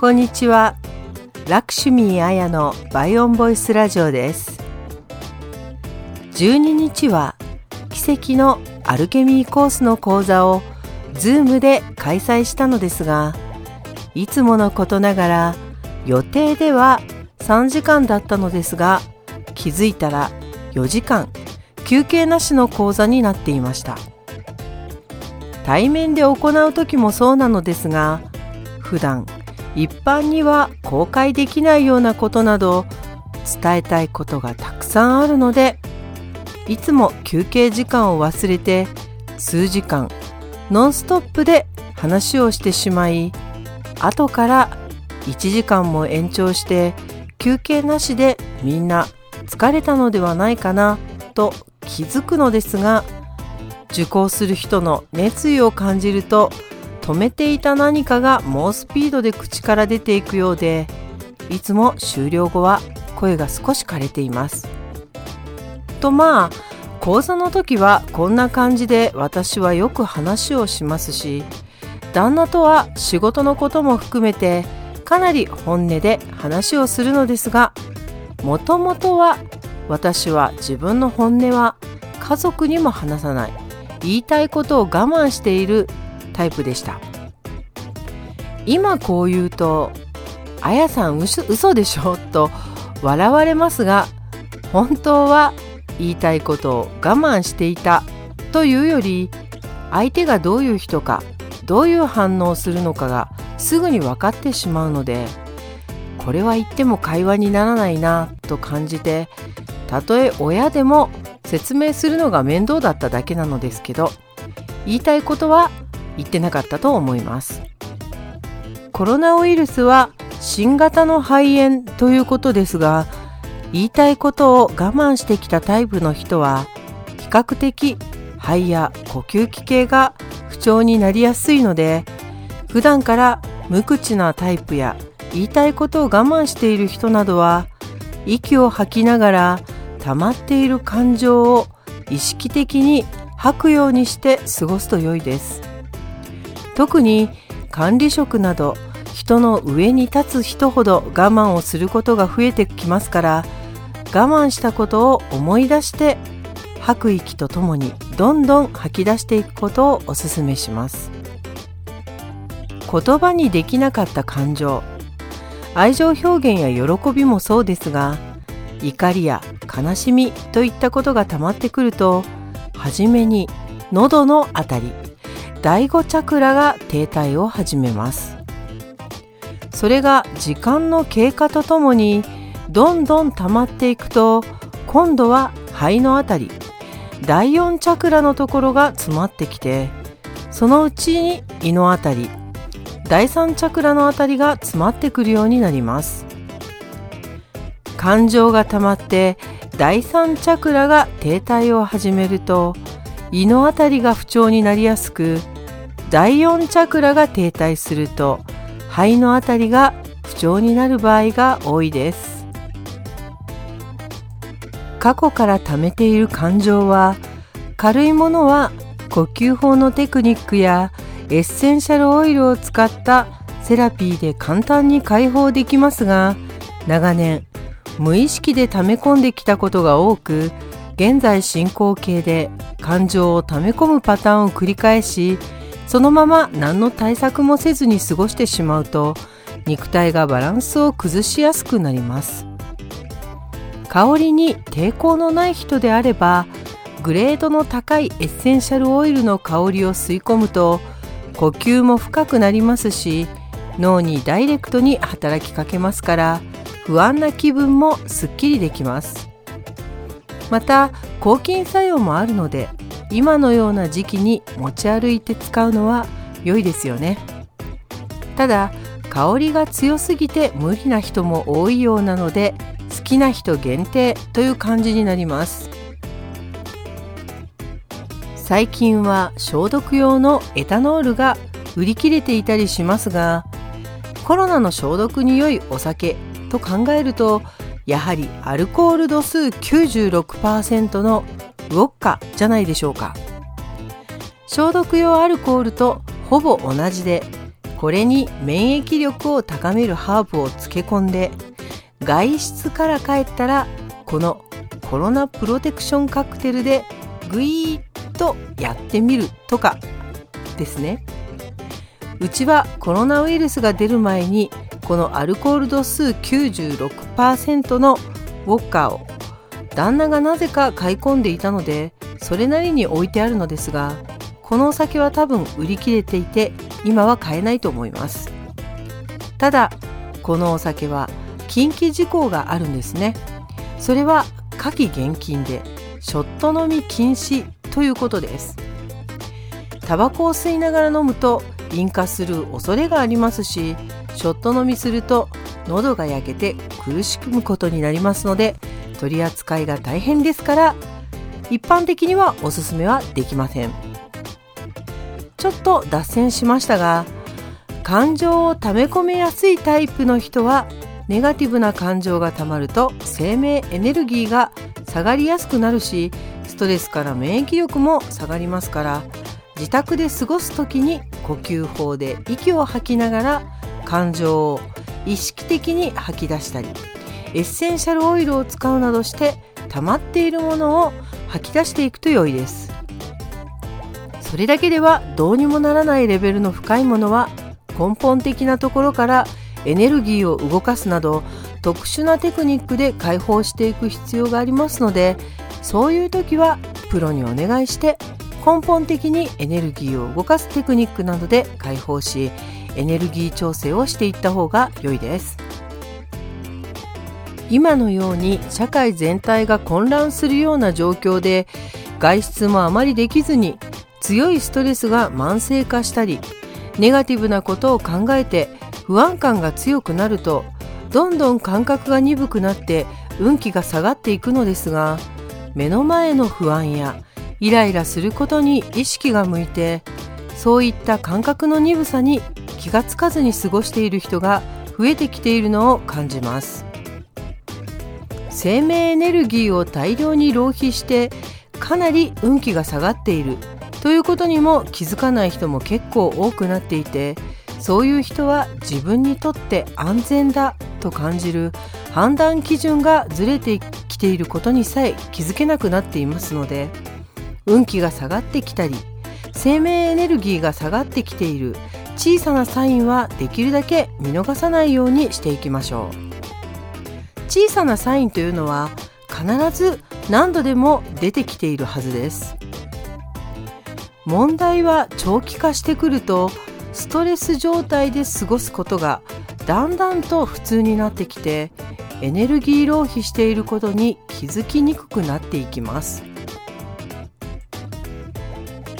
こんにちは。ラクシュミーアヤのバイオンボイスラジオです。12日は奇跡のアルケミーコースの講座をズームで開催したのですが、いつものことながら予定では3時間だったのですが、気づいたら4時間休憩なしの講座になっていました。対面で行う時もそうなのですが、普段一般には公開できないようなことなど伝えたいことがたくさんあるのでいつも休憩時間を忘れて数時間ノンストップで話をしてしまい後から1時間も延長して休憩なしでみんな疲れたのではないかなと気づくのですが受講する人の熱意を感じると止めていた何かが猛スピードで口から出ていくようでいつも終了後は声が少し枯れています。とまあ講座の時はこんな感じで私はよく話をしますし旦那とは仕事のことも含めてかなり本音で話をするのですがもともとは私は自分の本音は家族にも話さない言いたいことを我慢しているタイプでした今こう言うと「あやさん嘘嘘でしょ?」と笑われますが本当は言いたいことを我慢していたというより相手がどういう人かどういう反応をするのかがすぐに分かってしまうのでこれは言っても会話にならないなと感じてたとえ親でも説明するのが面倒だっただけなのですけど言いたいことは言ってなかったと思います。コロナウイルスは新型の肺炎ということですが言いたいことを我慢してきたタイプの人は比較的肺や呼吸器系が不調になりやすいので普段から無口なタイプや言いたいことを我慢している人などは息を吐きながら溜まっている感情を意識的に吐くようにして過ごすと良いです。特に管理職など人の上に立つ人ほど我慢をすることが増えてきますから我慢したことを思い出して吐く息とともにどんどん吐き出していくことをお勧めします。言葉にできなかった感情愛情表現や喜びもそうですが怒りや悲しみといったことが溜まってくるとはじめに喉のあたり第5チャクラが停滞を始めます。それが時間の経過とともにどんどん溜まっていくと今度は肺のあたり第4チャクラのところが詰まってきてそのうちに胃のあたり第3チャクラのあたりが詰まってくるようになります。感情が溜まって第3チャクラが停滞を始めると胃のあたりが不調になりやすく第4チャクラが停滞すると肺のあたりが不調になる場合が多いです。過去から貯めている感情は軽いものは呼吸法のテクニックやエッセンシャルオイルを使ったセラピーで簡単に解放できますが長年無意識で溜め込んできたことが多く現在進行形で感情を溜め込むパターンを繰り返しそのまま何の対策もせずに過ごしてしまうと肉体がバランスを崩しやすくなります。香りに抵抗のない人であればグレードの高いエッセンシャルオイルの香りを吸い込むと呼吸も深くなりますし脳にダイレクトに働きかけますから不安な気分もすっきりできます。また抗菌作用もあるので今のような時期に持ち歩いて使うのは良いですよね。ただ香りが強すぎて無理な人も多いようなので好きな人限定という感じになります。最近は消毒用のエタノールが売り切れていたりしますがコロナの消毒に良いお酒と考えるとやはりアルコール度数96%のウォッカじゃないでしょうか。消毒用アルコールとほぼ同じでこれに免疫力を高めるハーブを漬け込んで外出から帰ったらこのコロナプロテクションカクテルでグイーッとやってみるとかですね。うちはコロナウイルスが出る前にこのアルコール度数96%のウォッカーを旦那がなぜか買い込んでいたのでそれなりに置いてあるのですがこのお酒は多分売り切れていて今は買えないと思います。ただこのお酒は禁忌事項があるんですね。それは夏季厳禁でショット飲み禁止ということです。タバコを吸いながら飲むと引火する恐れがありますしショット飲みすると喉が焼けて苦しむことになりますので取り扱いが大変ですから一般的にはおすすめはできません。ちょっと脱線しましたが感情を溜め込めやすいタイプの人はネガティブな感情がたまると生命エネルギーが下がりやすくなるしストレスから免疫力も下がりますから自宅で過ごす時に呼吸法で息を吐きながら感情を意識的に吐き出したりエッセンシャルオイルを使うなどして溜まっているものを吐き出していくと良いです。それだけではどうにもならないレベルの深いものは根本的なところからエネルギーを動かすなど特殊なテクニックで解放していく必要がありますのでそういう時はプロにお願いして根本的にエネルギーを動かすテクニックなどで解放しエネルギー調整をしていった方が良いです。今のように社会全体が混乱するような状況で外出もあまりできずに強いストレスが慢性化したりネガティブなことを考えて不安感が強くなるとどんどん感覚が鈍くなって運気が下がっていくのですが目の前の不安やイライラすることに意識が向いてそういった感覚の鈍さに気がつかずに過ごしている人が増えてきているのを感じます。生命エネルギーを大量に浪費してかなり運気が下がっている。ということにも気づかない人も結構多くなっていてそういう人は自分にとって安全だと感じる。判断基準がずれてきていることにさえ気づけなくなっていますので運気が下がってきたり生命エネルギーが下がってきている。小さなサインはできるだけ見逃さないようにしていきましょう。小さなサインというのは必ず何度でも出てきているはずです。問題は長期化してくるとストレス状態で過ごすことがだんだんと普通になってきてエネルギー浪費していることに気づきにくくなっていきます。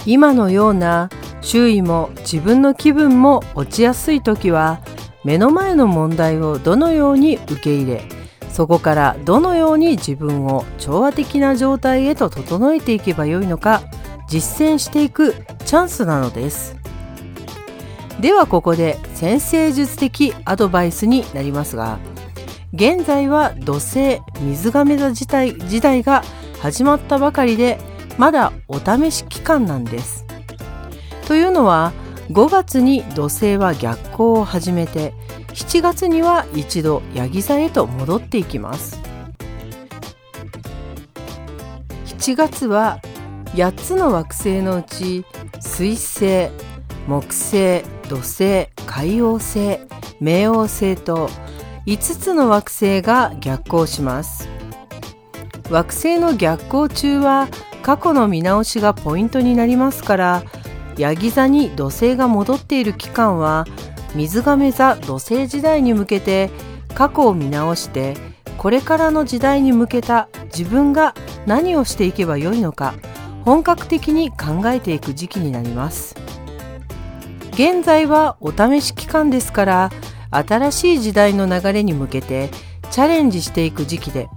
今のような周囲も自分の気分も落ちやすい時は目の前の問題をどのように受け入れそこからどのように自分を調和的な状態へと整えていけばよいのか実践していくチャンスなのです。ではここで先生術的アドバイスになりますが現在は土星水亀座時代時代が始まったばかりでまだお試し期間なんです。というのは5月に土星は逆行を始めて7月には一度ヤギ座へと戻っていきます。7月は8つの惑星のうち水星木星土星海王星冥王星と5つの惑星が逆行します。惑星の逆行中は過去の見直しがポイントになりますからヤギ座に土星が戻っている期間は水亀座土星時代に向けて過去を見直してこれからの時代に向けた自分が何をしていけばよいのか本格的に考えていく時期になります。現在はお試し期間ですから新しい時代の流れに向けてチャレンジしていく時期で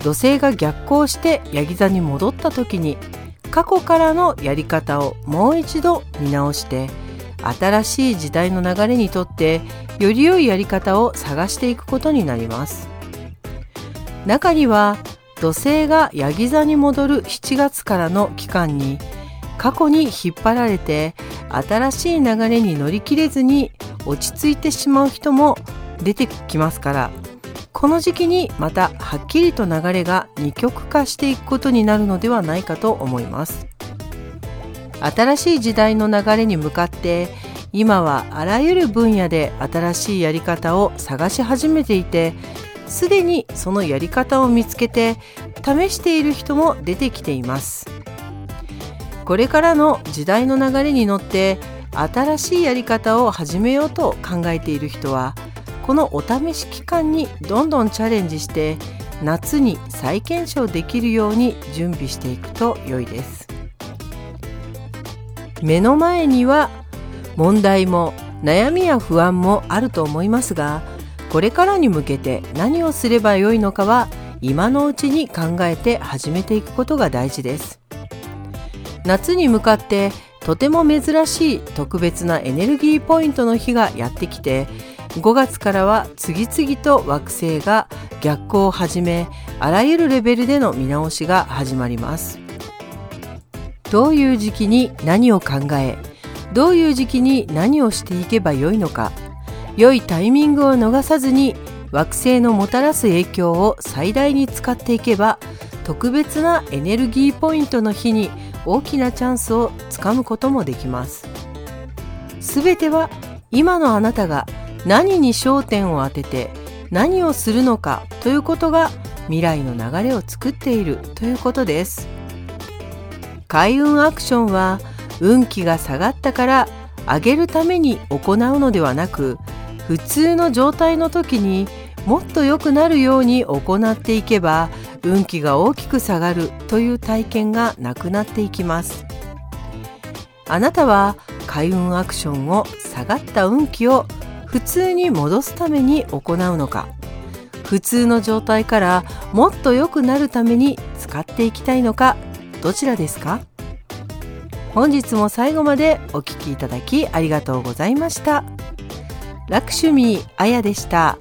土星が逆行してヤギ座に戻った時に過去からのやり方をもう一度見直して新しい時代の流れにとってより良いやり方を探していくことになります。中には土星がヤギ座に戻る7月からの期間に過去に引っ張られて新しい流れに乗り切れずに落ち着いてしまう人も出てきますからこの時期にまたはっきりと流れが二極化していくことになるのではないかと思います。新しい時代の流れに向かって今はあらゆる分野で新しいやり方を探し始めていてすでにそのやり方を見つけて試している人も出てきています。これからの時代の流れに乗って新しいやり方を始めようと考えている人はこのお試し期間にどんどんチャレンジして夏に再検証できるように準備していくと良いです。目の前には問題も悩みや不安もあると思いますがこれからに向けて何をすればよいのかは今のうちに考えて始めていくことが大事です。夏に向かってとても珍しい特別なエネルギーポイントの日がやってきて5月からは次々と惑星が逆行を始めあらゆるレベルでの見直しが始まります。どういう時期に何を考えどういう時期に何をしていけばよいのか良いタイミングを逃さずに惑星のもたらす影響を最大に使っていけば特別なエネルギーポイントの日に大きなチャンスをつかむこともできます。すべては今のあなたが何に焦点を当てて何をするのかということが未来の流れを作っているということです。開運アクションは運気が下がったから上げるために行うのではなく普通の状態の時にもっと良くなるように行っていけば運気が大きく下がるという体験がなくなっていきます。あなたは開運アクションを下がった運気を普通に戻すために行うのか普通の状態からもっと良くなるために使っていきたいのかどちらですか？本日も最後までお聴きいただきありがとうございました。ラクシュミーあやでした。